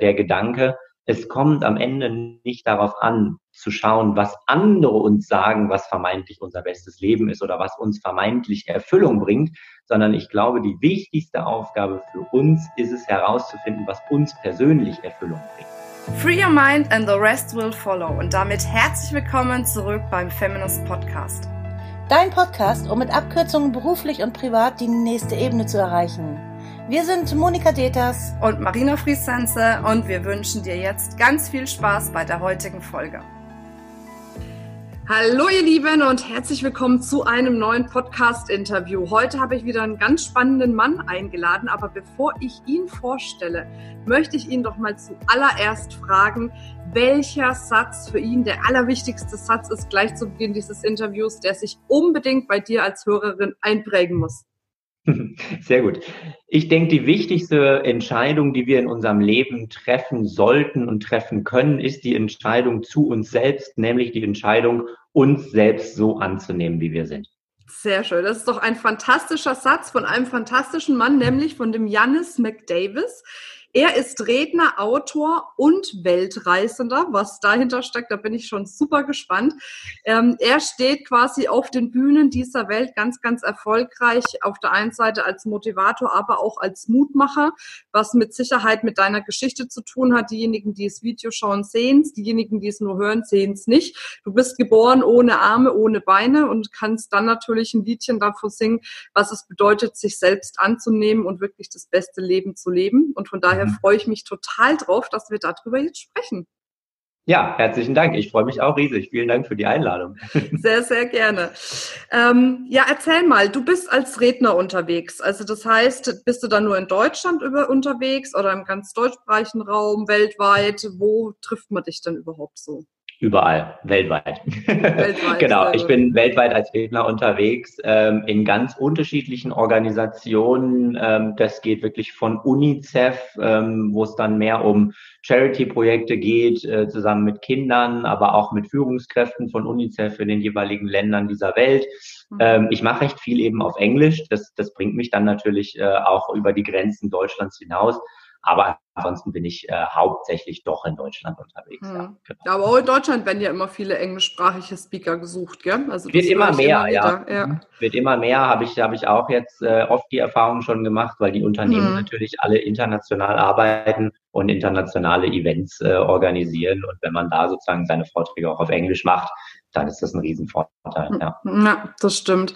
der Gedanke, es kommt am Ende nicht darauf an, zu schauen, was andere uns sagen, was vermeintlich unser bestes Leben ist oder was uns vermeintlich Erfüllung bringt, sondern ich glaube, die wichtigste Aufgabe für uns ist es herauszufinden, was uns persönlich Erfüllung bringt. Free your mind and the rest will follow. Und damit herzlich willkommen zurück beim Feminist Podcast. Dein Podcast, um mit Abkürzungen beruflich und privat die nächste Ebene zu erreichen. Wir sind Monika Deters und Marina Friesense und wir wünschen dir jetzt ganz viel Spaß bei der heutigen Folge. Hallo ihr Lieben und herzlich willkommen zu einem neuen Podcast-Interview. Heute habe ich wieder einen ganz spannenden Mann eingeladen, aber bevor ich ihn vorstelle, möchte ich ihn doch mal zuallererst fragen, welcher Satz für ihn der allerwichtigste Satz ist gleich zu Beginn dieses Interviews, der sich unbedingt bei dir als Hörerin einprägen muss. Sehr gut. Ich denke, die wichtigste Entscheidung, die wir in unserem Leben treffen sollten und treffen können, ist die Entscheidung zu uns selbst, nämlich die Entscheidung, uns selbst so anzunehmen, wie wir sind. Sehr schön. Das ist doch ein fantastischer Satz von einem fantastischen Mann, nämlich von dem Janis McDavis. Er ist Redner, Autor und Weltreisender. Was dahinter steckt, da bin ich schon super gespannt. Ähm, er steht quasi auf den Bühnen dieser Welt ganz, ganz erfolgreich. Auf der einen Seite als Motivator, aber auch als Mutmacher, was mit Sicherheit mit deiner Geschichte zu tun hat. Diejenigen, die das Video schauen, sehen es. Diejenigen, die es nur hören, sehen es nicht. Du bist geboren ohne Arme, ohne Beine und kannst dann natürlich ein Liedchen davon singen, was es bedeutet, sich selbst anzunehmen und wirklich das beste Leben zu leben. Und von daher daher freue ich mich total drauf, dass wir darüber jetzt sprechen. Ja, herzlichen Dank. Ich freue mich auch riesig. Vielen Dank für die Einladung. Sehr, sehr gerne. Ähm, ja, erzähl mal, du bist als Redner unterwegs. Also das heißt, bist du dann nur in Deutschland über, unterwegs oder im ganz deutschsprachigen Raum, weltweit? Wo trifft man dich denn überhaupt so? Überall, weltweit. weltweit genau, ich bin weltweit als Redner unterwegs ähm, in ganz unterschiedlichen Organisationen. Ähm, das geht wirklich von UNICEF, ähm, wo es dann mehr um Charity-Projekte geht, äh, zusammen mit Kindern, aber auch mit Führungskräften von UNICEF in den jeweiligen Ländern dieser Welt. Mhm. Ähm, ich mache recht viel eben auf Englisch. Das, das bringt mich dann natürlich äh, auch über die Grenzen Deutschlands hinaus. Aber ansonsten bin ich äh, hauptsächlich doch in Deutschland unterwegs. Hm. Ja, genau. aber auch in Deutschland werden ja immer viele englischsprachige Speaker gesucht, gell? Also wird immer mehr, immer ja. ja. Wird immer mehr, habe ich, habe ich auch jetzt äh, oft die Erfahrung schon gemacht, weil die Unternehmen hm. natürlich alle international arbeiten und internationale Events äh, organisieren. Und wenn man da sozusagen seine Vorträge auch auf Englisch macht, dann ist das ein Riesenvorteil. Hm. Ja, ja das stimmt.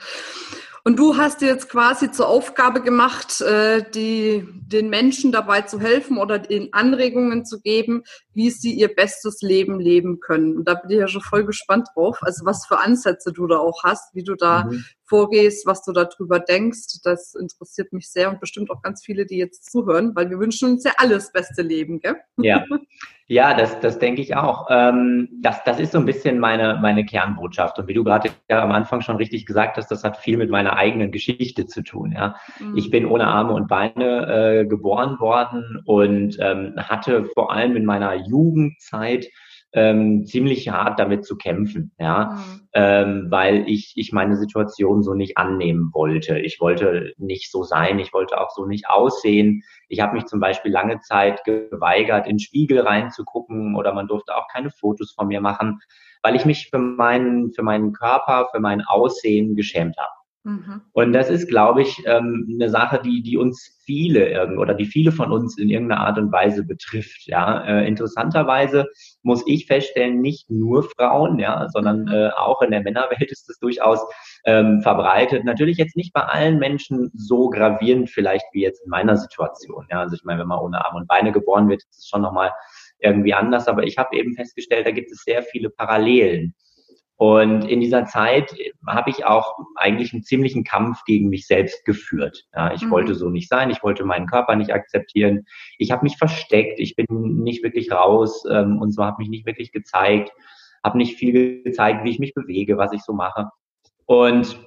Und du hast dir jetzt quasi zur Aufgabe gemacht, äh, die, den Menschen dabei zu helfen oder ihnen Anregungen zu geben, wie sie ihr bestes Leben leben können. Und da bin ich ja schon voll gespannt drauf, also was für Ansätze du da auch hast, wie du da mhm. vorgehst, was du darüber denkst. Das interessiert mich sehr und bestimmt auch ganz viele, die jetzt zuhören, weil wir wünschen uns ja alles beste Leben, gell? Ja. Ja, das, das denke ich auch. Ähm, das, das ist so ein bisschen meine, meine Kernbotschaft. Und wie du gerade ja am Anfang schon richtig gesagt hast, das hat viel mit meiner eigenen Geschichte zu tun. Ja. Mhm. Ich bin ohne Arme und Beine äh, geboren worden und ähm, hatte vor allem in meiner Jugendzeit ähm, ziemlich hart damit zu kämpfen, ja, mhm. ähm, weil ich, ich meine Situation so nicht annehmen wollte. Ich wollte nicht so sein, ich wollte auch so nicht aussehen. Ich habe mich zum Beispiel lange Zeit geweigert, in Spiegel reinzugucken oder man durfte auch keine Fotos von mir machen, weil ich mich für meinen, für meinen Körper, für mein Aussehen geschämt habe. Mhm. Und das ist, glaube ich, ähm, eine Sache, die, die uns viele irgend oder die viele von uns in irgendeiner Art und Weise betrifft. Ja, äh, interessanterweise muss ich feststellen, nicht nur Frauen, ja, sondern mhm. äh, auch in der Männerwelt ist es durchaus ähm, verbreitet. Natürlich jetzt nicht bei allen Menschen so gravierend vielleicht wie jetzt in meiner Situation. Ja, also ich meine, wenn man ohne Arme und Beine geboren wird, ist es schon nochmal irgendwie anders. Aber ich habe eben festgestellt, da gibt es sehr viele Parallelen. Und in dieser Zeit habe ich auch eigentlich einen ziemlichen Kampf gegen mich selbst geführt. Ja, ich mhm. wollte so nicht sein, ich wollte meinen Körper nicht akzeptieren. Ich habe mich versteckt, ich bin nicht wirklich raus ähm, und so habe mich nicht wirklich gezeigt, habe nicht viel gezeigt, wie ich mich bewege, was ich so mache. Und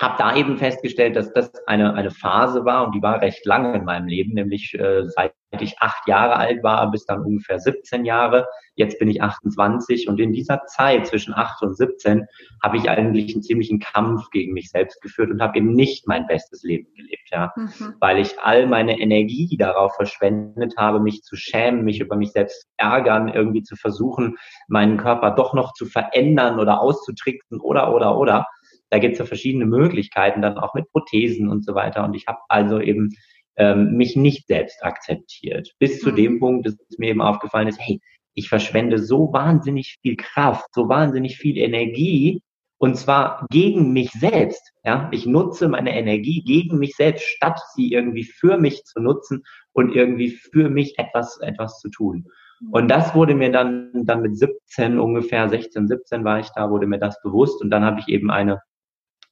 habe da eben festgestellt, dass das eine, eine Phase war und die war recht lange in meinem Leben, nämlich äh, seit ich acht Jahre alt war bis dann ungefähr 17 Jahre. Jetzt bin ich 28 und in dieser Zeit zwischen 8 und 17 habe ich eigentlich einen ziemlichen Kampf gegen mich selbst geführt und habe eben nicht mein bestes Leben gelebt, ja, mhm. weil ich all meine Energie darauf verschwendet habe, mich zu schämen, mich über mich selbst ärgern, irgendwie zu versuchen, meinen Körper doch noch zu verändern oder auszutricksen oder oder oder da gibt es ja verschiedene Möglichkeiten, dann auch mit Prothesen und so weiter. Und ich habe also eben ähm, mich nicht selbst akzeptiert. Bis zu dem mhm. Punkt, dass es mir eben aufgefallen ist, hey, ich verschwende so wahnsinnig viel Kraft, so wahnsinnig viel Energie und zwar gegen mich selbst. Ja, ich nutze meine Energie gegen mich selbst, statt sie irgendwie für mich zu nutzen und irgendwie für mich etwas etwas zu tun. Und das wurde mir dann dann mit 17 ungefähr 16, 17 war ich da, wurde mir das bewusst und dann habe ich eben eine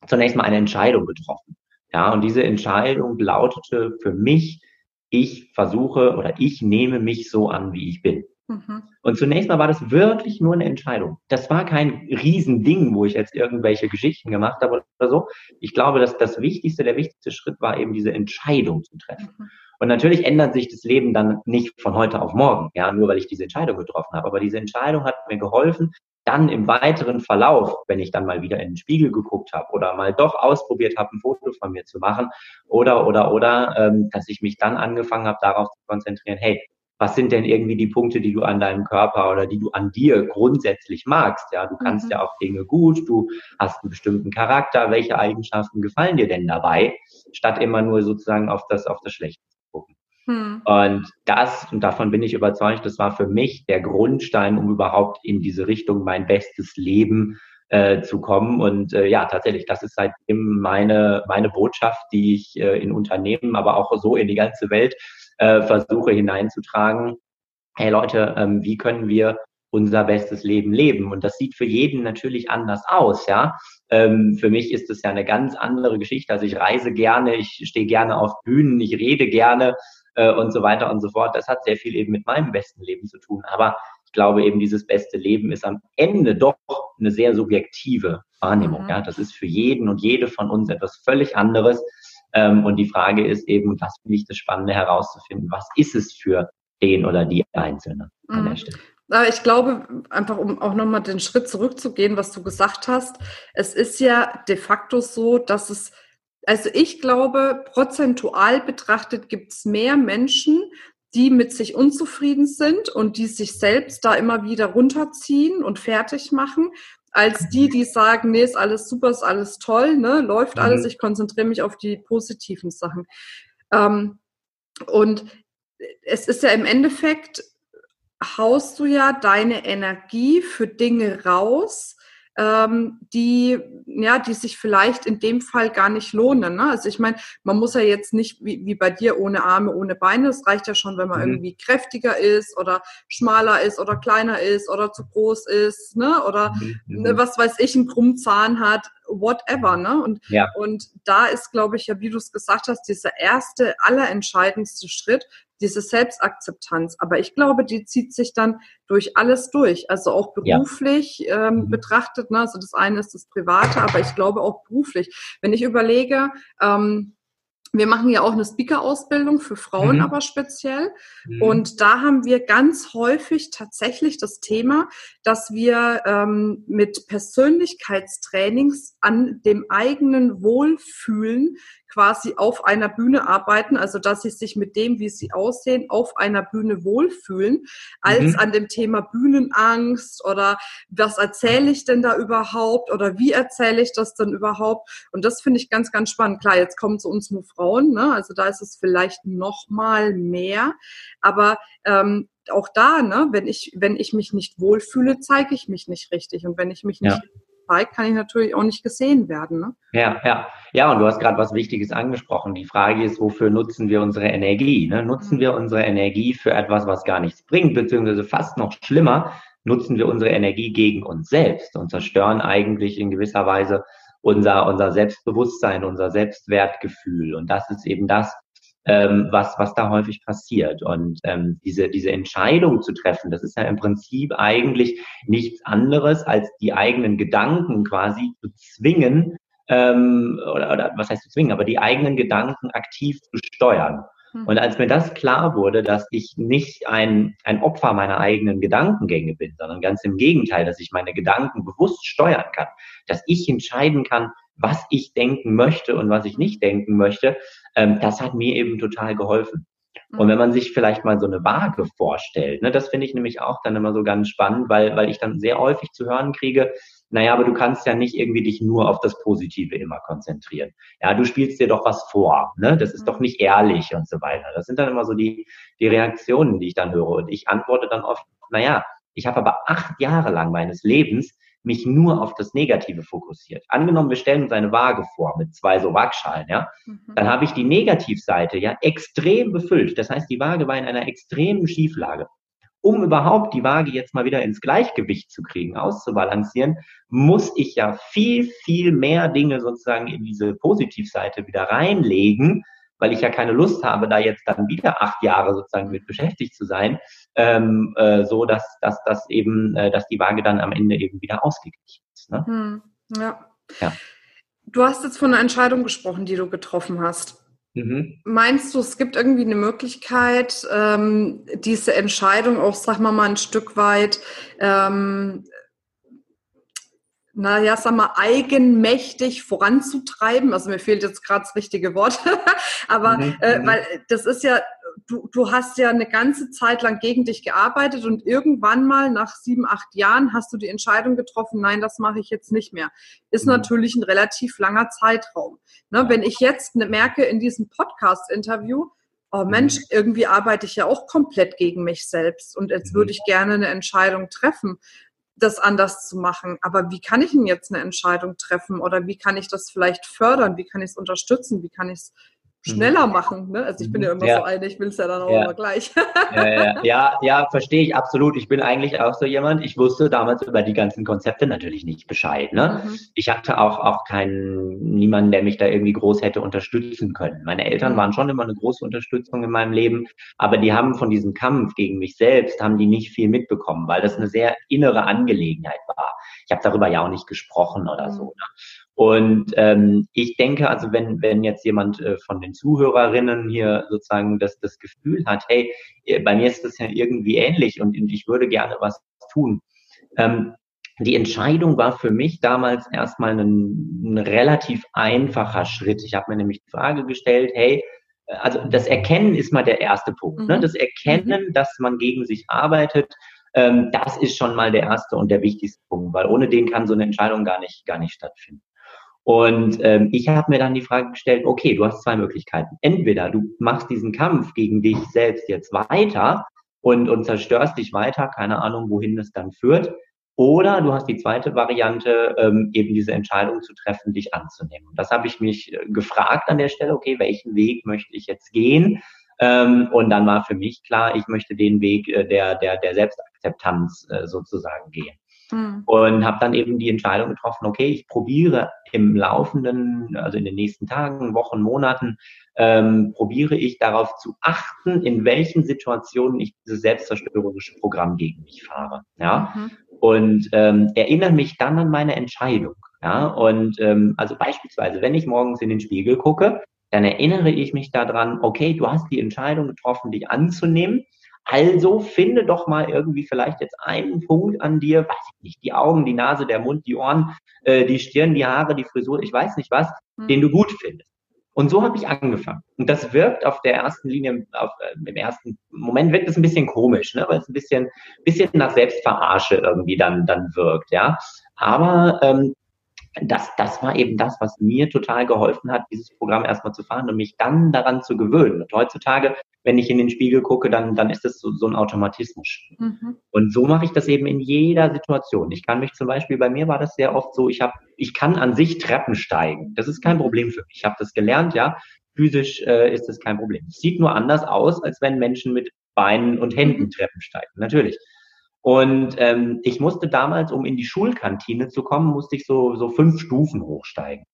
zunächst mal eine Entscheidung getroffen. Ja, und diese Entscheidung lautete für mich, ich versuche oder ich nehme mich so an, wie ich bin. Mhm. Und zunächst mal war das wirklich nur eine Entscheidung. Das war kein Riesending, wo ich jetzt irgendwelche Geschichten gemacht habe oder so. Ich glaube, dass das Wichtigste, der wichtigste Schritt war eben diese Entscheidung zu treffen. Mhm. Und natürlich ändert sich das Leben dann nicht von heute auf morgen, ja, nur weil ich diese Entscheidung getroffen habe. Aber diese Entscheidung hat mir geholfen, dann im weiteren Verlauf, wenn ich dann mal wieder in den Spiegel geguckt habe oder mal doch ausprobiert habe, ein Foto von mir zu machen oder oder oder, ähm, dass ich mich dann angefangen habe, darauf zu konzentrieren, hey, was sind denn irgendwie die Punkte, die du an deinem Körper oder die du an dir grundsätzlich magst? Ja, du kannst mhm. ja auch Dinge gut, du hast einen bestimmten Charakter, welche Eigenschaften gefallen dir denn dabei, statt immer nur sozusagen auf das, auf das Schlechte hm. Und das, und davon bin ich überzeugt, das war für mich der Grundstein, um überhaupt in diese Richtung mein bestes Leben äh, zu kommen. Und äh, ja, tatsächlich, das ist seitdem meine, meine Botschaft, die ich äh, in Unternehmen, aber auch so in die ganze Welt äh, versuche hineinzutragen. Hey Leute, ähm, wie können wir unser bestes Leben leben. Und das sieht für jeden natürlich anders aus, ja. Ähm, für mich ist es ja eine ganz andere Geschichte. Also ich reise gerne, ich stehe gerne auf Bühnen, ich rede gerne, äh, und so weiter und so fort. Das hat sehr viel eben mit meinem besten Leben zu tun. Aber ich glaube eben, dieses beste Leben ist am Ende doch eine sehr subjektive Wahrnehmung. Mhm. Ja, das ist für jeden und jede von uns etwas völlig anderes. Ähm, und die Frage ist eben, was finde ich das Spannende herauszufinden? Was ist es für den oder die Einzelne an der mhm. Stelle? Ich glaube, einfach um auch nochmal den Schritt zurückzugehen, was du gesagt hast, es ist ja de facto so, dass es also ich glaube, prozentual betrachtet gibt es mehr Menschen, die mit sich unzufrieden sind und die sich selbst da immer wieder runterziehen und fertig machen, als die, die sagen, nee, ist alles super, ist alles toll, ne, läuft alles, mhm. ich konzentriere mich auf die positiven Sachen. Ähm, und es ist ja im Endeffekt, haust du ja deine Energie für Dinge raus, ähm, die, ja, die sich vielleicht in dem Fall gar nicht lohnen. Ne? Also ich meine, man muss ja jetzt nicht wie, wie bei dir ohne Arme, ohne Beine. Es reicht ja schon, wenn man mhm. irgendwie kräftiger ist oder schmaler ist oder kleiner ist oder zu groß ist, ne? Oder mhm. ne, was weiß ich, einen krummen Zahn hat, whatever, ne? Und, ja. und da ist, glaube ich, ja, wie du es gesagt hast, dieser erste, allerentscheidendste Schritt, diese Selbstakzeptanz. Aber ich glaube, die zieht sich dann durch alles durch. Also auch beruflich ja. ähm, mhm. betrachtet. Ne? Also das eine ist das Private, aber ich glaube auch beruflich. Wenn ich überlege, ähm, wir machen ja auch eine Speaker-Ausbildung für Frauen, mhm. aber speziell. Mhm. Und da haben wir ganz häufig tatsächlich das Thema, dass wir ähm, mit Persönlichkeitstrainings an dem eigenen Wohlfühlen quasi auf einer Bühne arbeiten, also dass sie sich mit dem, wie sie aussehen, auf einer Bühne wohlfühlen, als mhm. an dem Thema Bühnenangst oder was erzähle ich denn da überhaupt oder wie erzähle ich das denn überhaupt? Und das finde ich ganz, ganz spannend. Klar, jetzt kommen zu uns nur Frauen, ne? also da ist es vielleicht noch mal mehr, aber ähm, auch da, ne, wenn ich, wenn ich mich nicht wohlfühle, zeige ich mich nicht richtig. Und wenn ich mich nicht ja zeigt, kann ich natürlich auch nicht gesehen werden. Ne? Ja, ja. Ja, und du hast gerade was Wichtiges angesprochen. Die Frage ist, wofür nutzen wir unsere Energie? Ne? Nutzen wir unsere Energie für etwas, was gar nichts bringt, beziehungsweise fast noch schlimmer, nutzen wir unsere Energie gegen uns selbst und zerstören eigentlich in gewisser Weise unser, unser Selbstbewusstsein, unser Selbstwertgefühl. Und das ist eben das, ähm, was, was da häufig passiert. Und ähm, diese, diese Entscheidung zu treffen, das ist ja im Prinzip eigentlich nichts anderes, als die eigenen Gedanken quasi zu zwingen, ähm, oder, oder was heißt zu zwingen, aber die eigenen Gedanken aktiv zu steuern. Hm. Und als mir das klar wurde, dass ich nicht ein, ein Opfer meiner eigenen Gedankengänge bin, sondern ganz im Gegenteil, dass ich meine Gedanken bewusst steuern kann, dass ich entscheiden kann, was ich denken möchte und was ich nicht denken möchte, ähm, das hat mir eben total geholfen. Und wenn man sich vielleicht mal so eine Waage vorstellt, ne, das finde ich nämlich auch dann immer so ganz spannend, weil, weil ich dann sehr häufig zu hören kriege, naja, aber du kannst ja nicht irgendwie dich nur auf das Positive immer konzentrieren. Ja, du spielst dir doch was vor, ne? Das ist doch mhm. nicht ehrlich und so weiter. Das sind dann immer so die, die Reaktionen, die ich dann höre. Und ich antworte dann oft, naja, ich habe aber acht Jahre lang meines Lebens mich nur auf das Negative fokussiert. Angenommen, wir stellen uns eine Waage vor mit zwei so Waagschalen, ja, mhm. dann habe ich die Negativseite ja extrem befüllt. Das heißt, die Waage war in einer extremen Schieflage um überhaupt die Waage jetzt mal wieder ins Gleichgewicht zu kriegen, auszubalancieren, muss ich ja viel, viel mehr Dinge sozusagen in diese Positivseite wieder reinlegen, weil ich ja keine Lust habe, da jetzt dann wieder acht Jahre sozusagen mit beschäftigt zu sein, ähm, äh, so dass, dass, dass eben, äh, dass die Waage dann am Ende eben wieder ausgeglichen ist. Ne? Hm, ja. ja. Du hast jetzt von einer Entscheidung gesprochen, die du getroffen hast. Mhm. Meinst du, es gibt irgendwie eine Möglichkeit, ähm, diese Entscheidung auch, sag mal mal, ein Stück weit, ähm, naja, sag mal, eigenmächtig voranzutreiben? Also mir fehlt jetzt gerade das richtige Wort, aber mhm. äh, mhm. weil das ist ja du, du hast ja eine ganze Zeit lang gegen dich gearbeitet und irgendwann mal nach sieben, acht Jahren hast du die Entscheidung getroffen, nein, das mache ich jetzt nicht mehr. Ist mhm. natürlich ein relativ langer Zeitraum. Ne, wenn ich jetzt ne, merke in diesem Podcast-Interview, oh mhm. Mensch, irgendwie arbeite ich ja auch komplett gegen mich selbst und jetzt würde mhm. ich gerne eine Entscheidung treffen das anders zu machen. Aber wie kann ich denn jetzt eine Entscheidung treffen oder wie kann ich das vielleicht fördern? Wie kann ich es unterstützen? Wie kann ich es schneller mhm. machen. Ne? Also ich bin ja immer ja. so eine, ich will es ja dann auch ja. immer gleich. ja, ja, ja, verstehe ich absolut. Ich bin eigentlich auch so jemand, ich wusste damals über die ganzen Konzepte natürlich nicht Bescheid. Ne? Mhm. Ich hatte auch, auch keinen, niemanden, der mich da irgendwie groß hätte unterstützen können. Meine Eltern mhm. waren schon immer eine große Unterstützung in meinem Leben, aber die haben von diesem Kampf gegen mich selbst, haben die nicht viel mitbekommen, weil das eine sehr innere Angelegenheit war. Ich habe darüber ja auch nicht gesprochen oder so. Ne? Und ähm, ich denke, also wenn, wenn jetzt jemand äh, von den Zuhörerinnen hier sozusagen das, das Gefühl hat, hey, äh, bei mir ist das ja irgendwie ähnlich und, ich würde gerne was tun. Ähm, die Entscheidung war für mich damals erstmal ein, ein relativ einfacher Schritt. Ich habe mir nämlich die Frage gestellt, hey, äh, also das Erkennen ist mal der erste Punkt. Ne? Mhm. Ne? Das Erkennen, mhm. dass man gegen sich arbeitet, ähm, das ist schon mal der erste und der wichtigste Punkt, weil ohne den kann so eine Entscheidung gar nicht, gar nicht stattfinden. Und ähm, ich habe mir dann die Frage gestellt, okay, du hast zwei Möglichkeiten. Entweder du machst diesen Kampf gegen dich selbst jetzt weiter und, und zerstörst dich weiter, keine Ahnung, wohin es dann führt. Oder du hast die zweite Variante, ähm, eben diese Entscheidung zu treffen, dich anzunehmen. Das habe ich mich äh, gefragt an der Stelle, okay, welchen Weg möchte ich jetzt gehen? Ähm, und dann war für mich klar, ich möchte den Weg äh, der, der, der Selbstakzeptanz äh, sozusagen gehen. Mhm. Und habe dann eben die Entscheidung getroffen, okay, ich probiere im laufenden, also in den nächsten Tagen, Wochen, Monaten, ähm, probiere ich darauf zu achten, in welchen Situationen ich dieses selbstzerstörerische Programm gegen mich fahre. Ja? Mhm. Und ähm, erinnere mich dann an meine Entscheidung. Ja? Und ähm, also beispielsweise, wenn ich morgens in den Spiegel gucke, dann erinnere ich mich daran, okay, du hast die Entscheidung getroffen, dich anzunehmen. Also finde doch mal irgendwie vielleicht jetzt einen Punkt an dir, weiß ich nicht, die Augen, die Nase, der Mund, die Ohren, äh, die Stirn, die Haare, die Frisur, ich weiß nicht was, mhm. den du gut findest. Und so habe ich angefangen. Und das wirkt auf der ersten Linie, auf, äh, im ersten Moment wirkt es ein bisschen komisch, ne? weil es ein bisschen, bisschen nach Selbstverarsche irgendwie dann, dann wirkt, ja. Aber ähm, das, das war eben das, was mir total geholfen hat, dieses Programm erstmal zu fahren und mich dann daran zu gewöhnen. Und heutzutage, wenn ich in den Spiegel gucke, dann, dann ist das so, so ein Automatismus. Mhm. Und so mache ich das eben in jeder Situation. Ich kann mich zum Beispiel, bei mir war das sehr oft so, ich habe, ich kann an sich Treppen steigen. Das ist kein Problem für mich. Ich habe das gelernt, ja. Physisch äh, ist das kein Problem. Es sieht nur anders aus, als wenn Menschen mit Beinen und Händen mhm. Treppen steigen. Natürlich. Und ähm, ich musste damals, um in die Schulkantine zu kommen, musste ich so, so fünf Stufen hochsteigen.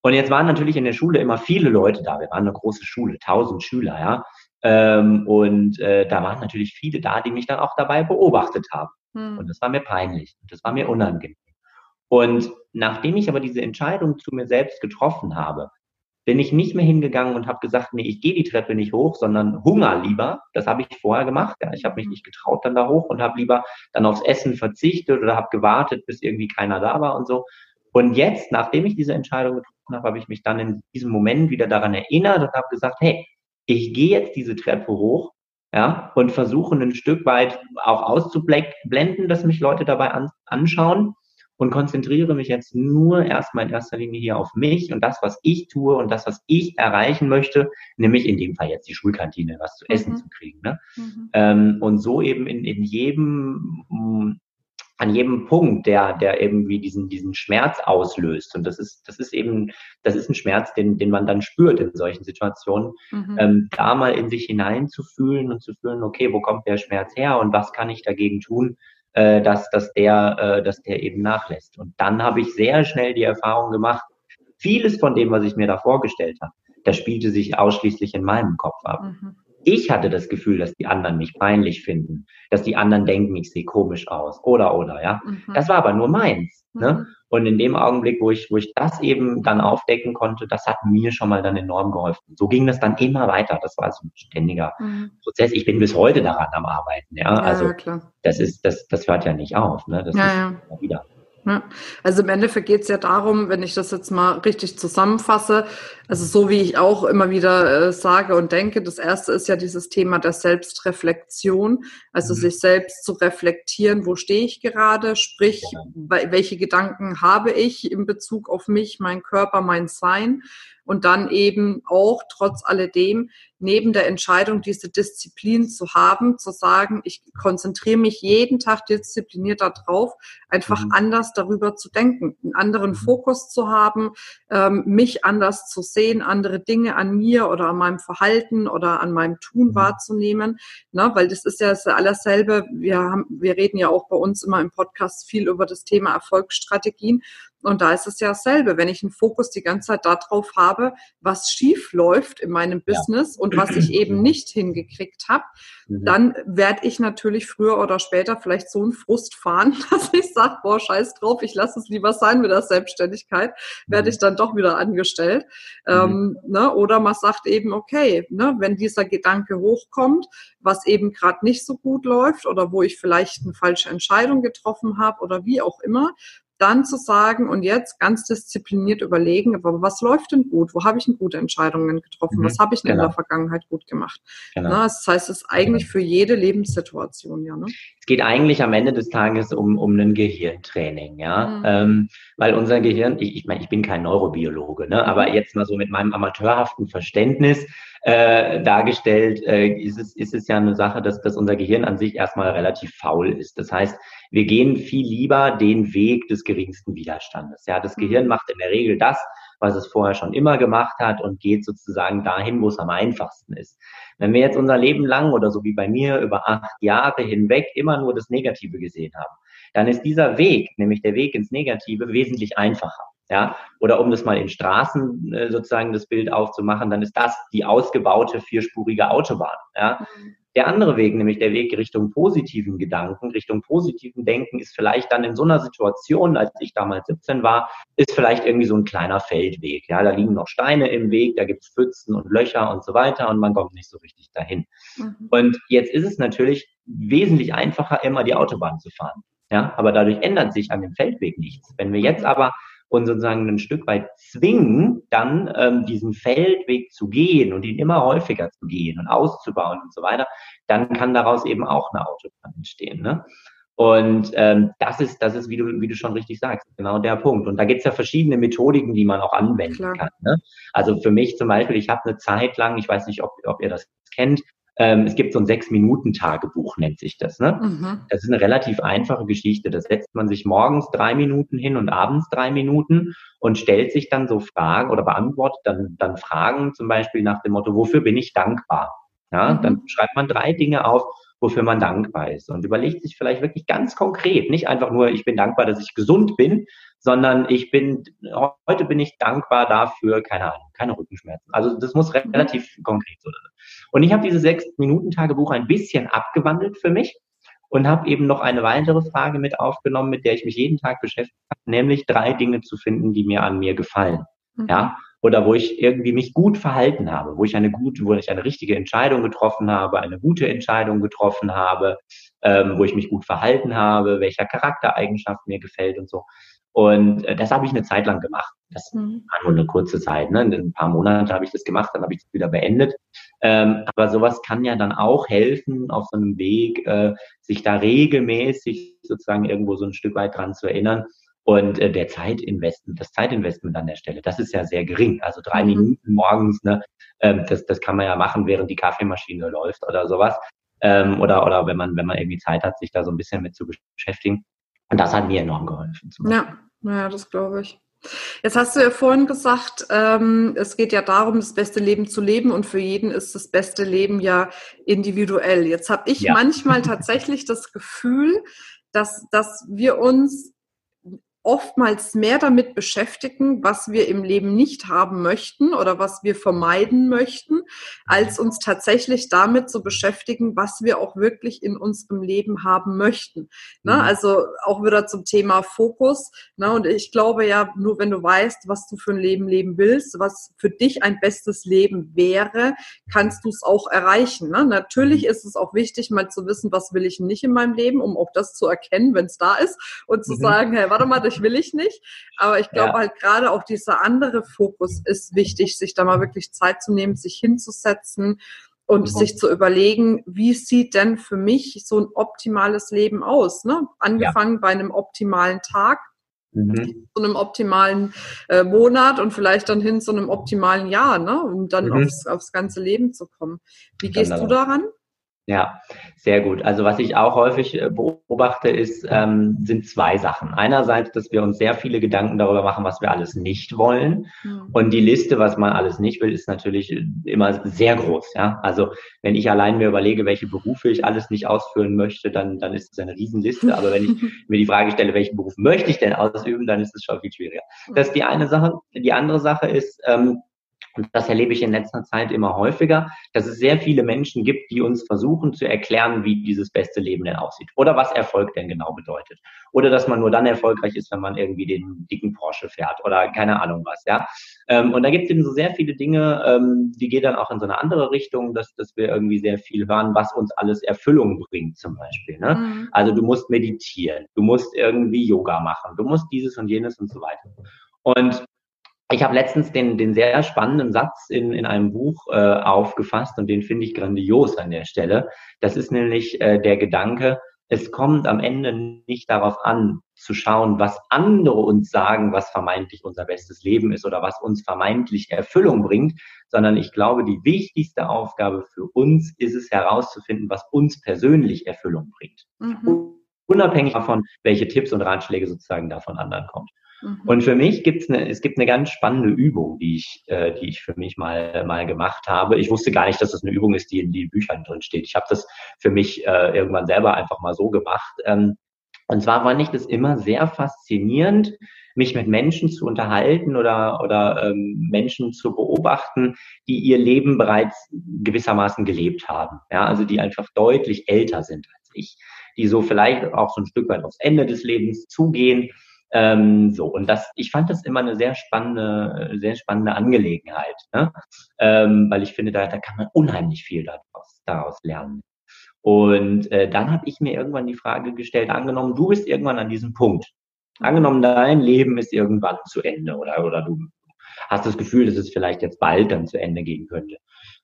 Und jetzt waren natürlich in der Schule immer viele Leute da. Wir waren eine große Schule, tausend Schüler, ja. Ähm, und äh, da waren natürlich viele da, die mich dann auch dabei beobachtet haben. Hm. Und das war mir peinlich. Und das war mir unangenehm. Und nachdem ich aber diese Entscheidung zu mir selbst getroffen habe, bin ich nicht mehr hingegangen und habe gesagt, nee, ich gehe die Treppe nicht hoch, sondern Hunger lieber. Das habe ich vorher gemacht. Ja. Ich habe mich nicht getraut dann da hoch und habe lieber dann aufs Essen verzichtet oder habe gewartet, bis irgendwie keiner da war und so. Und jetzt, nachdem ich diese Entscheidung getroffen habe, habe ich mich dann in diesem Moment wieder daran erinnert und habe gesagt, hey, ich gehe jetzt diese Treppe hoch, ja, und versuche ein Stück weit auch auszublenden, dass mich Leute dabei an, anschauen und konzentriere mich jetzt nur erstmal in erster Linie hier auf mich und das, was ich tue und das, was ich erreichen möchte, nämlich in dem Fall jetzt die Schulkantine, was zu essen mhm. zu kriegen. Ne? Mhm. Ähm, und so eben in, in jedem an jedem Punkt, der, der irgendwie diesen, diesen Schmerz auslöst. Und das ist, das ist eben, das ist ein Schmerz, den, den man dann spürt in solchen Situationen, mhm. ähm, da mal in sich hineinzufühlen und zu fühlen, okay, wo kommt der Schmerz her und was kann ich dagegen tun, äh, dass, dass der, äh, dass der eben nachlässt. Und dann habe ich sehr schnell die Erfahrung gemacht, vieles von dem, was ich mir da vorgestellt habe, das spielte sich ausschließlich in meinem Kopf ab. Mhm. Ich hatte das Gefühl, dass die anderen mich peinlich finden, dass die anderen denken, ich sehe komisch aus oder oder ja. Mhm. Das war aber nur meins. Ne? Mhm. Ne? Und in dem Augenblick, wo ich, wo ich das eben dann aufdecken konnte, das hat mir schon mal dann enorm geholfen. So ging das dann immer weiter. Das war so ein ständiger mhm. Prozess. Ich bin bis heute daran am Arbeiten. Ja, ja also klar. das ist, das, das hört ja nicht auf. Ne? Das ja, ist ja. wieder. Also im Endeffekt geht es ja darum, wenn ich das jetzt mal richtig zusammenfasse, also so wie ich auch immer wieder äh, sage und denke, das erste ist ja dieses Thema der Selbstreflexion, also mhm. sich selbst zu reflektieren, wo stehe ich gerade, sprich, ja. welche Gedanken habe ich in Bezug auf mich, mein Körper, mein Sein und dann eben auch trotz alledem neben der Entscheidung, diese Disziplin zu haben, zu sagen, ich konzentriere mich jeden Tag diszipliniert darauf, einfach mhm. anders darüber zu denken, einen anderen mhm. Fokus zu haben, ähm, mich anders zu sehen, andere Dinge an mir oder an meinem Verhalten oder an meinem Tun mhm. wahrzunehmen, ne? weil das ist ja das alles selbe. Wir haben, wir reden ja auch bei uns immer im Podcast viel über das Thema Erfolgsstrategien und da ist es ja dasselbe. Wenn ich einen Fokus die ganze Zeit darauf habe, was schief läuft in meinem Business ja. und was ich eben nicht hingekriegt habe, mhm. dann werde ich natürlich früher oder später vielleicht so einen Frust fahren, dass ich sage, boah, scheiß drauf, ich lasse es lieber sein mit der Selbstständigkeit, mhm. werde ich dann doch wieder angestellt. Mhm. Ähm, ne? Oder man sagt eben, okay, ne, wenn dieser Gedanke hochkommt, was eben gerade nicht so gut läuft oder wo ich vielleicht eine falsche Entscheidung getroffen habe oder wie auch immer, dann zu sagen und jetzt ganz diszipliniert überlegen, aber was läuft denn gut? Wo habe ich denn gute Entscheidungen getroffen? Mhm, was habe ich denn genau. in der Vergangenheit gut gemacht? Genau. Na, das heißt, es ist eigentlich genau. für jede Lebenssituation, ja. Ne? Es geht eigentlich am Ende des Tages um, um ein Gehirntraining, ja. Mhm. Ähm, weil unser Gehirn, ich, ich meine, ich bin kein Neurobiologe, ne, aber mhm. jetzt mal so mit meinem amateurhaften Verständnis, äh, dargestellt, äh, ist, es, ist es ja eine Sache, dass, dass unser Gehirn an sich erstmal relativ faul ist. Das heißt, wir gehen viel lieber den Weg des geringsten Widerstandes. Ja, das Gehirn mhm. macht in der Regel das, was es vorher schon immer gemacht hat und geht sozusagen dahin, wo es am einfachsten ist. Wenn wir jetzt unser Leben lang oder so wie bei mir über acht Jahre hinweg immer nur das Negative gesehen haben, dann ist dieser Weg, nämlich der Weg ins Negative, wesentlich einfacher. Ja, oder um das mal in Straßen äh, sozusagen das Bild aufzumachen, dann ist das die ausgebaute vierspurige Autobahn. Ja, mhm. Der andere Weg, nämlich der Weg Richtung positiven Gedanken, Richtung positiven Denken, ist vielleicht dann in so einer Situation, als ich damals 17 war, ist vielleicht irgendwie so ein kleiner Feldweg. Ja, da liegen noch Steine im Weg, da gibt's Pfützen und Löcher und so weiter und man kommt nicht so richtig dahin. Mhm. Und jetzt ist es natürlich wesentlich einfacher, immer die Autobahn zu fahren. Ja, aber dadurch ändert sich an dem Feldweg nichts. Wenn wir jetzt mhm. aber und sozusagen ein Stück weit zwingen, dann ähm, diesen Feldweg zu gehen und ihn immer häufiger zu gehen und auszubauen und so weiter, dann kann daraus eben auch eine Autobahn entstehen. Ne? Und ähm, das ist, das ist, wie du, wie du schon richtig sagst, genau der Punkt. Und da gibt's ja verschiedene Methodiken, die man auch anwenden Klar. kann. Ne? Also für mich zum Beispiel, ich habe eine Zeit lang, ich weiß nicht, ob, ob ihr das kennt, ähm, es gibt so ein Sechs-Minuten-Tagebuch, nennt sich das. Ne? Mhm. Das ist eine relativ einfache Geschichte. Da setzt man sich morgens drei Minuten hin und abends drei Minuten und stellt sich dann so Fragen oder beantwortet dann, dann Fragen zum Beispiel nach dem Motto, wofür bin ich dankbar? Ja, mhm. dann schreibt man drei Dinge auf, wofür man dankbar ist und überlegt sich vielleicht wirklich ganz konkret, nicht einfach nur, ich bin dankbar, dass ich gesund bin, sondern ich bin, heute bin ich dankbar dafür, keine Ahnung, keine Rückenschmerzen. Also das muss mhm. relativ konkret sein. Und ich habe dieses sechs Minuten Tagebuch ein bisschen abgewandelt für mich und habe eben noch eine weitere Frage mit aufgenommen, mit der ich mich jeden Tag beschäftigt habe, nämlich drei Dinge zu finden, die mir an mir gefallen. Mhm. Ja, oder wo ich irgendwie mich gut verhalten habe, wo ich eine gute, wo ich eine richtige Entscheidung getroffen habe, eine gute Entscheidung getroffen habe, ähm, wo ich mich gut verhalten habe, welcher Charaktereigenschaft mir gefällt und so. Und äh, das habe ich eine Zeit lang gemacht. Das mhm. war nur eine kurze Zeit. Ne? In ein paar Monate habe ich das gemacht, dann habe ich es wieder beendet. Ähm, aber sowas kann ja dann auch helfen, auf so einem Weg, äh, sich da regelmäßig sozusagen irgendwo so ein Stück weit dran zu erinnern. Und äh, der Zeitinvestment, das Zeitinvestment an der Stelle, das ist ja sehr gering. Also drei mhm. Minuten morgens, ne, ähm, das, das kann man ja machen, während die Kaffeemaschine läuft oder sowas. Ähm, oder, oder wenn man, wenn man irgendwie Zeit hat, sich da so ein bisschen mit zu beschäftigen. Und das hat mir enorm geholfen. Ja, ja, das glaube ich. Jetzt hast du ja vorhin gesagt, ähm, es geht ja darum, das beste Leben zu leben und für jeden ist das beste Leben ja individuell. Jetzt habe ich ja. manchmal tatsächlich das Gefühl, dass, dass wir uns oftmals mehr damit beschäftigen, was wir im Leben nicht haben möchten oder was wir vermeiden möchten, als uns tatsächlich damit zu beschäftigen, was wir auch wirklich in unserem Leben haben möchten. Ne? Mhm. Also auch wieder zum Thema Fokus. Ne? Und ich glaube ja, nur wenn du weißt, was du für ein Leben leben willst, was für dich ein bestes Leben wäre, kannst du es auch erreichen. Ne? Natürlich mhm. ist es auch wichtig, mal zu wissen, was will ich nicht in meinem Leben, um auch das zu erkennen, wenn es da ist und zu mhm. sagen, hey, warte mal, ich will ich nicht. Aber ich glaube ja. halt gerade auch dieser andere Fokus ist wichtig, sich da mal wirklich Zeit zu nehmen, sich hinzusetzen und mhm. sich zu überlegen, wie sieht denn für mich so ein optimales Leben aus? Ne? Angefangen ja. bei einem optimalen Tag, mhm. zu einem optimalen äh, Monat und vielleicht dann hin zu einem optimalen Jahr, ne? um dann mhm. aufs, aufs ganze Leben zu kommen. Wie gehst du daran? Ja, sehr gut. Also was ich auch häufig äh, beobachte, ist, ähm, sind zwei Sachen. Einerseits, dass wir uns sehr viele Gedanken darüber machen, was wir alles nicht wollen. Mhm. Und die Liste, was man alles nicht will, ist natürlich äh, immer sehr groß. Ja, also wenn ich allein mir überlege, welche Berufe ich alles nicht ausführen möchte, dann dann ist es eine Riesenliste. Aber wenn ich mir die Frage stelle, welchen Beruf möchte ich denn ausüben, dann ist es schon viel schwieriger. Das ist die eine Sache. Die andere Sache ist ähm, und das erlebe ich in letzter Zeit immer häufiger, dass es sehr viele Menschen gibt, die uns versuchen zu erklären, wie dieses beste Leben denn aussieht oder was Erfolg denn genau bedeutet. Oder dass man nur dann erfolgreich ist, wenn man irgendwie den dicken Porsche fährt oder keine Ahnung was, ja. Ähm, und da gibt es eben so sehr viele Dinge, ähm, die gehen dann auch in so eine andere Richtung, dass, dass wir irgendwie sehr viel hören, was uns alles Erfüllung bringt zum Beispiel. Ne? Mhm. Also du musst meditieren, du musst irgendwie Yoga machen, du musst dieses und jenes und so weiter. Und ich habe letztens den, den sehr spannenden Satz in, in einem Buch äh, aufgefasst und den finde ich grandios an der Stelle. Das ist nämlich äh, der Gedanke, es kommt am Ende nicht darauf an, zu schauen, was andere uns sagen, was vermeintlich unser bestes Leben ist oder was uns vermeintlich Erfüllung bringt, sondern ich glaube, die wichtigste Aufgabe für uns ist es herauszufinden, was uns persönlich Erfüllung bringt. Mhm. Unabhängig davon, welche Tipps und Ratschläge sozusagen da von anderen kommt. Mhm. Und für mich gibt es eine, es gibt eine ganz spannende Übung, die ich, äh, die ich für mich mal, mal gemacht habe. Ich wusste gar nicht, dass das eine Übung ist, die in den Büchern drin steht. Ich habe das für mich äh, irgendwann selber einfach mal so gemacht. Ähm, und zwar fand ich das immer sehr faszinierend, mich mit Menschen zu unterhalten oder, oder ähm, Menschen zu beobachten, die ihr Leben bereits gewissermaßen gelebt haben. Ja, also die einfach deutlich älter sind als ich, die so vielleicht auch so ein Stück weit aufs Ende des Lebens zugehen ähm, so, und das, ich fand das immer eine sehr spannende, sehr spannende Angelegenheit, ne? ähm, weil ich finde, da, da kann man unheimlich viel daraus, daraus lernen. Und äh, dann habe ich mir irgendwann die Frage gestellt, angenommen, du bist irgendwann an diesem Punkt. Angenommen, dein Leben ist irgendwann zu Ende oder, oder du hast das Gefühl, dass es vielleicht jetzt bald dann zu Ende gehen könnte.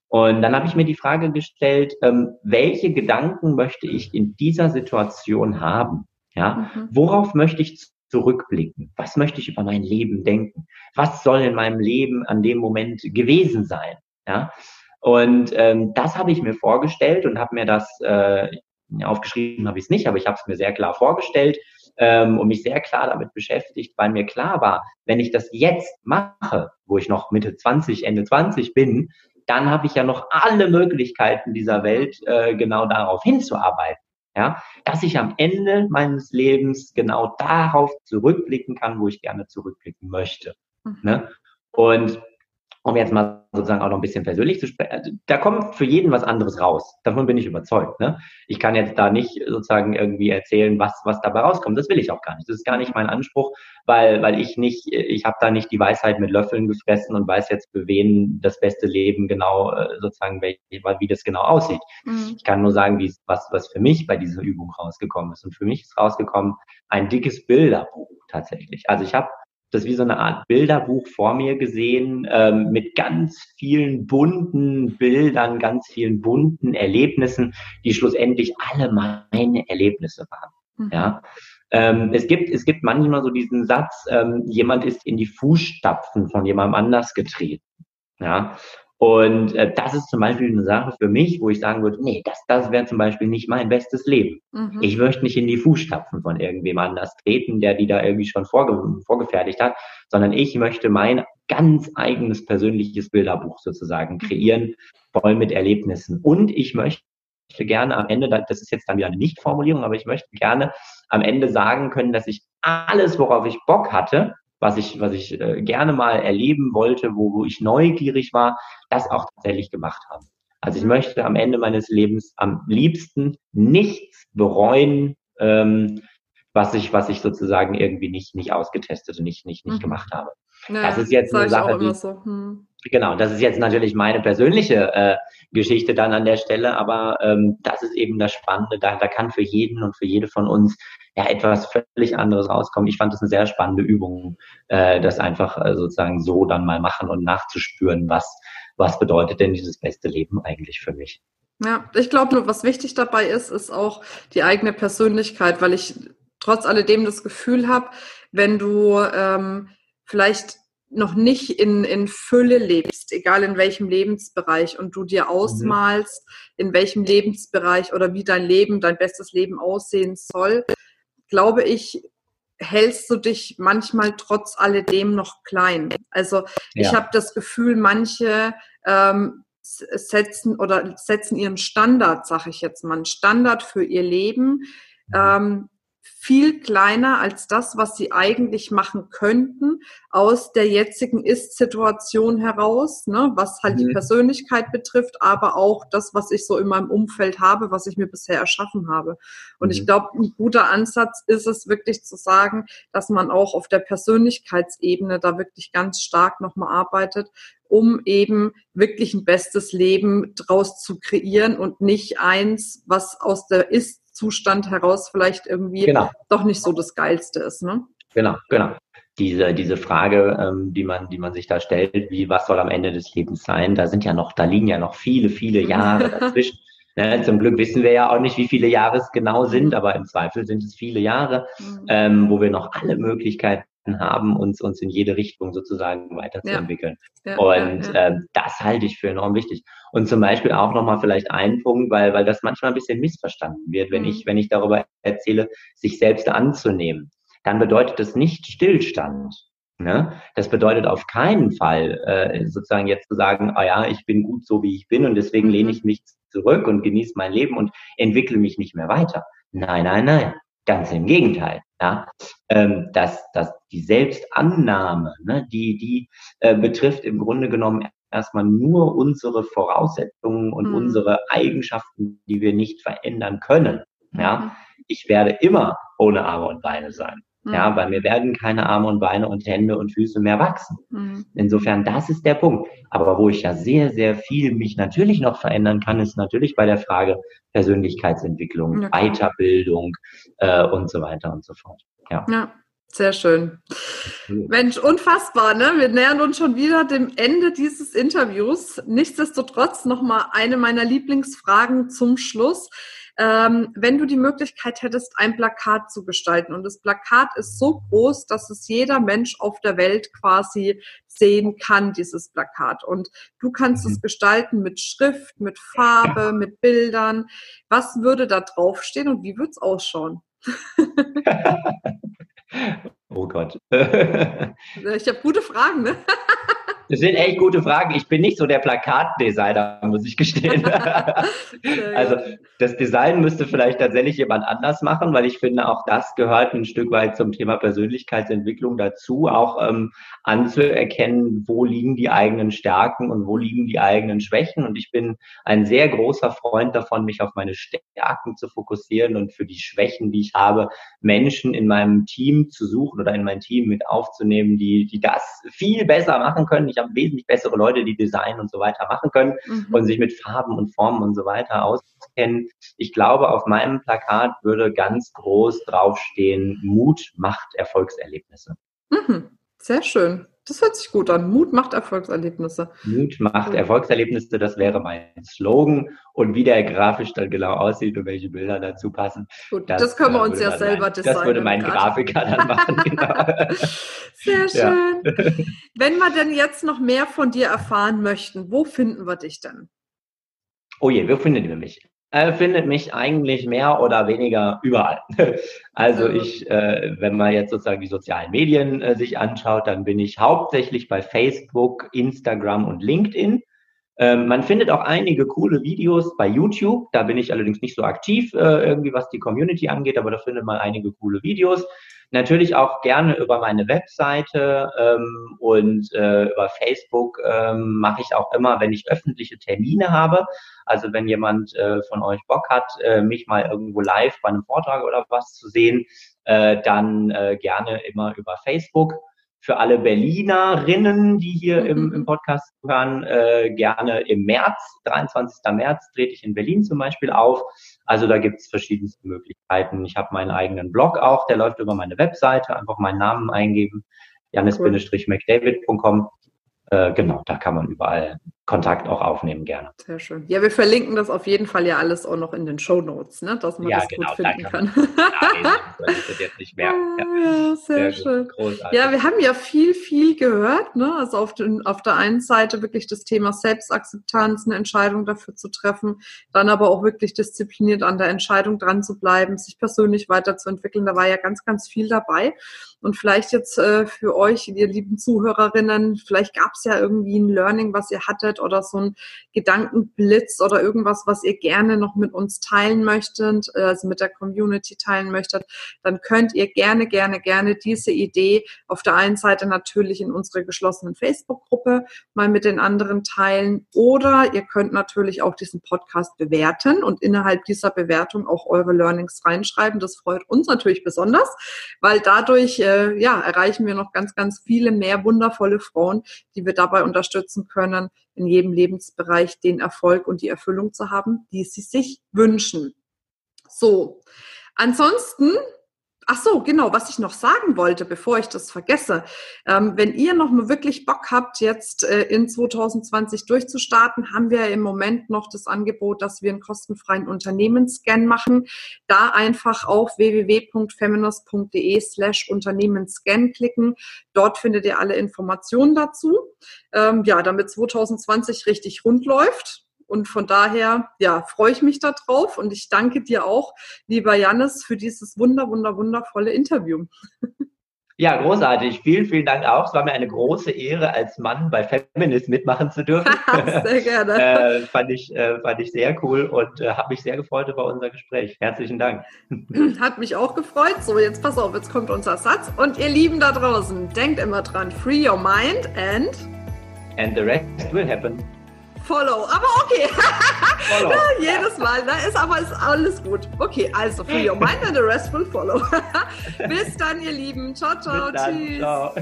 Und dann habe ich mir die Frage gestellt, ähm, welche Gedanken möchte ich in dieser Situation haben? Ja, mhm. worauf möchte ich zurückblicken? Was möchte ich über mein Leben denken? Was soll in meinem Leben an dem Moment gewesen sein? Ja, und ähm, das habe ich mir vorgestellt und habe mir das äh, aufgeschrieben, habe ich es nicht, aber ich habe es mir sehr klar vorgestellt ähm, und mich sehr klar damit beschäftigt, weil mir klar war, wenn ich das jetzt mache, wo ich noch Mitte 20, Ende 20 bin, dann habe ich ja noch alle Möglichkeiten dieser Welt, äh, genau darauf hinzuarbeiten ja, dass ich am Ende meines Lebens genau darauf zurückblicken kann, wo ich gerne zurückblicken möchte. Mhm. Ne? Und um jetzt mal sozusagen auch noch ein bisschen persönlich zu sprechen, also, da kommt für jeden was anderes raus. Davon bin ich überzeugt. Ne? Ich kann jetzt da nicht sozusagen irgendwie erzählen, was, was dabei rauskommt. Das will ich auch gar nicht. Das ist gar nicht mein Anspruch, weil, weil ich nicht, ich habe da nicht die Weisheit mit Löffeln gefressen und weiß jetzt, für wen das beste Leben genau äh, sozusagen, wie, wie das genau aussieht. Mhm. Ich kann nur sagen, wie was, was für mich bei dieser Übung rausgekommen ist. Und für mich ist rausgekommen ein dickes Bilderbuch tatsächlich. Also ich habe das wie so eine Art Bilderbuch vor mir gesehen ähm, mit ganz vielen bunten Bildern, ganz vielen bunten Erlebnissen, die schlussendlich alle meine Erlebnisse waren. Mhm. Ja. Ähm, es gibt es gibt manchmal so diesen Satz: ähm, Jemand ist in die Fußstapfen von jemandem anders getreten. Ja. Und äh, das ist zum Beispiel eine Sache für mich, wo ich sagen würde, nee, das, das wäre zum Beispiel nicht mein bestes Leben. Mhm. Ich möchte nicht in die Fußstapfen von irgendwem anders treten, der die da irgendwie schon vorge vorgefertigt hat, sondern ich möchte mein ganz eigenes persönliches Bilderbuch sozusagen kreieren, voll mit Erlebnissen. Und ich möchte gerne am Ende, das ist jetzt dann wieder eine Nicht-Formulierung, aber ich möchte gerne am Ende sagen können, dass ich alles, worauf ich Bock hatte, was ich, was ich äh, gerne mal erleben wollte, wo, wo ich neugierig war, das auch tatsächlich gemacht habe. Also ich möchte am Ende meines Lebens am liebsten nichts bereuen, ähm, was ich, was ich sozusagen irgendwie nicht, nicht ausgetestet und nicht, nicht, nicht mhm. gemacht habe. Naja, das ist jetzt eine Sache, die, so. hm. genau, das ist jetzt natürlich meine persönliche äh, Geschichte dann an der Stelle, aber ähm, das ist eben das Spannende. Da, da kann für jeden und für jede von uns ja etwas völlig anderes rauskommen. Ich fand das eine sehr spannende Übung, äh, das einfach äh, sozusagen so dann mal machen und nachzuspüren, was was bedeutet denn dieses beste Leben eigentlich für mich. Ja, ich glaube nur, was wichtig dabei ist, ist auch die eigene Persönlichkeit, weil ich trotz alledem das Gefühl habe, wenn du ähm, vielleicht noch nicht in, in Fülle lebst, egal in welchem Lebensbereich, und du dir mhm. ausmalst, in welchem Lebensbereich oder wie dein Leben, dein bestes Leben aussehen soll, glaube ich, hältst du dich manchmal trotz alledem noch klein. Also ja. ich habe das Gefühl, manche ähm, setzen oder setzen ihren Standard, sage ich jetzt mal, einen Standard für ihr Leben. Mhm. Ähm, viel kleiner als das, was sie eigentlich machen könnten, aus der jetzigen Ist-Situation heraus, ne, was halt mhm. die Persönlichkeit betrifft, aber auch das, was ich so in meinem Umfeld habe, was ich mir bisher erschaffen habe. Und mhm. ich glaube, ein guter Ansatz ist es wirklich zu sagen, dass man auch auf der Persönlichkeitsebene da wirklich ganz stark nochmal arbeitet, um eben wirklich ein bestes Leben draus zu kreieren und nicht eins, was aus der Ist Zustand heraus vielleicht irgendwie genau. doch nicht so das Geilste ist. Ne? Genau, genau. Diese, diese Frage, ähm, die man, die man sich da stellt, wie, was soll am Ende des Lebens sein? Da sind ja noch, da liegen ja noch viele, viele Jahre dazwischen. Ne, zum Glück wissen wir ja auch nicht, wie viele Jahre es genau sind, aber im Zweifel sind es viele Jahre, mhm. ähm, wo wir noch alle Möglichkeiten haben, uns, uns in jede Richtung sozusagen weiterzuentwickeln. Ja. Ja, und ja, äh, das halte ich für enorm wichtig. Und zum Beispiel auch nochmal vielleicht einen Punkt, weil, weil das manchmal ein bisschen missverstanden wird, wenn mhm. ich, wenn ich darüber erzähle, sich selbst anzunehmen. Dann bedeutet das nicht Stillstand. Ne? Das bedeutet auf keinen Fall äh, sozusagen jetzt zu sagen, ah ja, ich bin gut so wie ich bin und deswegen lehne mhm. ich mich zurück und genieße mein Leben und entwickle mich nicht mehr weiter. Nein, nein, nein. Ganz im Gegenteil. Ja, ähm, dass, dass die Selbstannahme, ne, die, die äh, betrifft im Grunde genommen erstmal nur unsere Voraussetzungen und mhm. unsere Eigenschaften, die wir nicht verändern können. Ja, mhm. ich werde immer ohne Arme und Beine sein. Ja, mhm. weil mir werden keine Arme und Beine und Hände und Füße mehr wachsen. Mhm. Insofern, das ist der Punkt. Aber wo ich ja sehr, sehr viel mich natürlich noch verändern kann, ist natürlich bei der Frage Persönlichkeitsentwicklung, ja. Weiterbildung äh, und so weiter und so fort. Ja. ja. Sehr schön. Mensch, unfassbar, ne? Wir nähern uns schon wieder dem Ende dieses Interviews. Nichtsdestotrotz nochmal eine meiner Lieblingsfragen zum Schluss ähm, wenn du die Möglichkeit hättest, ein Plakat zu gestalten und das Plakat ist so groß, dass es jeder Mensch auf der Welt quasi sehen kann, dieses Plakat. Und du kannst mhm. es gestalten mit Schrift, mit Farbe, mit Bildern. Was würde da draufstehen und wie würde es ausschauen? oh Gott. ich habe gute Fragen, ne? Das sind echt gute Fragen. Ich bin nicht so der Plakatdesigner, muss ich gestehen. also das Design müsste vielleicht tatsächlich jemand anders machen, weil ich finde, auch das gehört ein Stück weit zum Thema Persönlichkeitsentwicklung dazu, auch ähm, anzuerkennen, wo liegen die eigenen Stärken und wo liegen die eigenen Schwächen. Und ich bin ein sehr großer Freund davon, mich auf meine Stärken zu fokussieren und für die Schwächen, die ich habe, Menschen in meinem Team zu suchen oder in mein Team mit aufzunehmen, die, die das viel besser machen können. Ich habe wesentlich bessere Leute, die Design und so weiter machen können mhm. und sich mit Farben und Formen und so weiter auskennen. Ich glaube, auf meinem Plakat würde ganz groß draufstehen, Mut macht Erfolgserlebnisse. Mhm. Sehr schön. Das hört sich gut an. Mut macht Erfolgserlebnisse. Mut macht Erfolgserlebnisse, das wäre mein Slogan. Und wie der grafisch dann genau aussieht und welche Bilder dazu passen. Gut, das, das können wir uns ja selber designen. Das würde mein Grafiker dann machen. Genau. Sehr schön. Ja. Wenn wir denn jetzt noch mehr von dir erfahren möchten, wo finden wir dich denn? Oh je, wo finden wir mich? Äh, findet mich eigentlich mehr oder weniger überall. Also ich, äh, wenn man jetzt sozusagen die sozialen Medien äh, sich anschaut, dann bin ich hauptsächlich bei Facebook, Instagram und LinkedIn. Ähm, man findet auch einige coole Videos bei YouTube. Da bin ich allerdings nicht so aktiv, äh, irgendwie was die Community angeht, aber da findet man einige coole Videos. Natürlich auch gerne über meine Webseite ähm, und äh, über Facebook ähm, mache ich auch immer, wenn ich öffentliche Termine habe. Also wenn jemand äh, von euch Bock hat, äh, mich mal irgendwo live bei einem Vortrag oder was zu sehen, äh, dann äh, gerne immer über Facebook für alle Berlinerinnen, die hier im, im Podcast hören, äh, gerne im März, 23. März, trete ich in Berlin zum Beispiel auf. Also da gibt es verschiedenste Möglichkeiten. Ich habe meinen eigenen Blog auch, der läuft über meine Webseite, einfach meinen Namen eingeben, janis-mcdavid.com. Äh, genau, da kann man überall Kontakt auch aufnehmen gerne. Sehr schön. Ja, wir verlinken das auf jeden Fall ja alles auch noch in den Show Notes, ne? dass man ja, das genau, gut finden kann. das jetzt nicht mehr. Ja, ja sehr, sehr schön. Großartig. Ja, wir haben ja viel, viel gehört. Ne? Also auf, den, auf der einen Seite wirklich das Thema Selbstakzeptanz, eine Entscheidung dafür zu treffen, dann aber auch wirklich diszipliniert an der Entscheidung dran zu bleiben, sich persönlich weiterzuentwickeln. Da war ja ganz, ganz viel dabei. Und vielleicht jetzt äh, für euch, ihr lieben Zuhörerinnen, vielleicht gab es ja irgendwie ein Learning, was ihr hattet oder so ein Gedankenblitz oder irgendwas, was ihr gerne noch mit uns teilen möchtet, äh, also mit der Community teilen möchtet, dann könnt ihr gerne, gerne, gerne diese Idee auf der einen Seite natürlich in unsere geschlossenen Facebook-Gruppe mal mit den anderen teilen oder ihr könnt natürlich auch diesen Podcast bewerten und innerhalb dieser Bewertung auch eure Learnings reinschreiben. Das freut uns natürlich besonders, weil dadurch äh, ja, erreichen wir noch ganz, ganz viele mehr wundervolle Frauen, die wir dabei unterstützen können, in jedem Lebensbereich den Erfolg und die Erfüllung zu haben, die sie sich wünschen. So. Ansonsten Ach so, genau, was ich noch sagen wollte, bevor ich das vergesse. Ähm, wenn ihr noch mal wirklich Bock habt, jetzt äh, in 2020 durchzustarten, haben wir im Moment noch das Angebot, dass wir einen kostenfreien Unternehmensscan machen. Da einfach auf www.feminist.de slash Unternehmensscan klicken. Dort findet ihr alle Informationen dazu. Ähm, ja, damit 2020 richtig rund läuft und von daher, ja, freue ich mich darauf und ich danke dir auch, lieber Jannis, für dieses wunder, wunder, wundervolle Interview. Ja, großartig. Vielen, vielen Dank auch. Es war mir eine große Ehre, als Mann bei Feminist mitmachen zu dürfen. sehr gerne. äh, fand, ich, äh, fand ich sehr cool und äh, habe mich sehr gefreut über unser Gespräch. Herzlichen Dank. Hat mich auch gefreut. So, jetzt pass auf, jetzt kommt unser Satz. Und ihr Lieben da draußen, denkt immer dran, free your mind and... And the rest will happen. Follow. Aber okay. Follow. jedes Mal. Da ist aber ist alles gut. Okay, also free your mind and the rest will follow. Bis dann, ihr Lieben. Ciao, ciao. Tschüss. Ciao.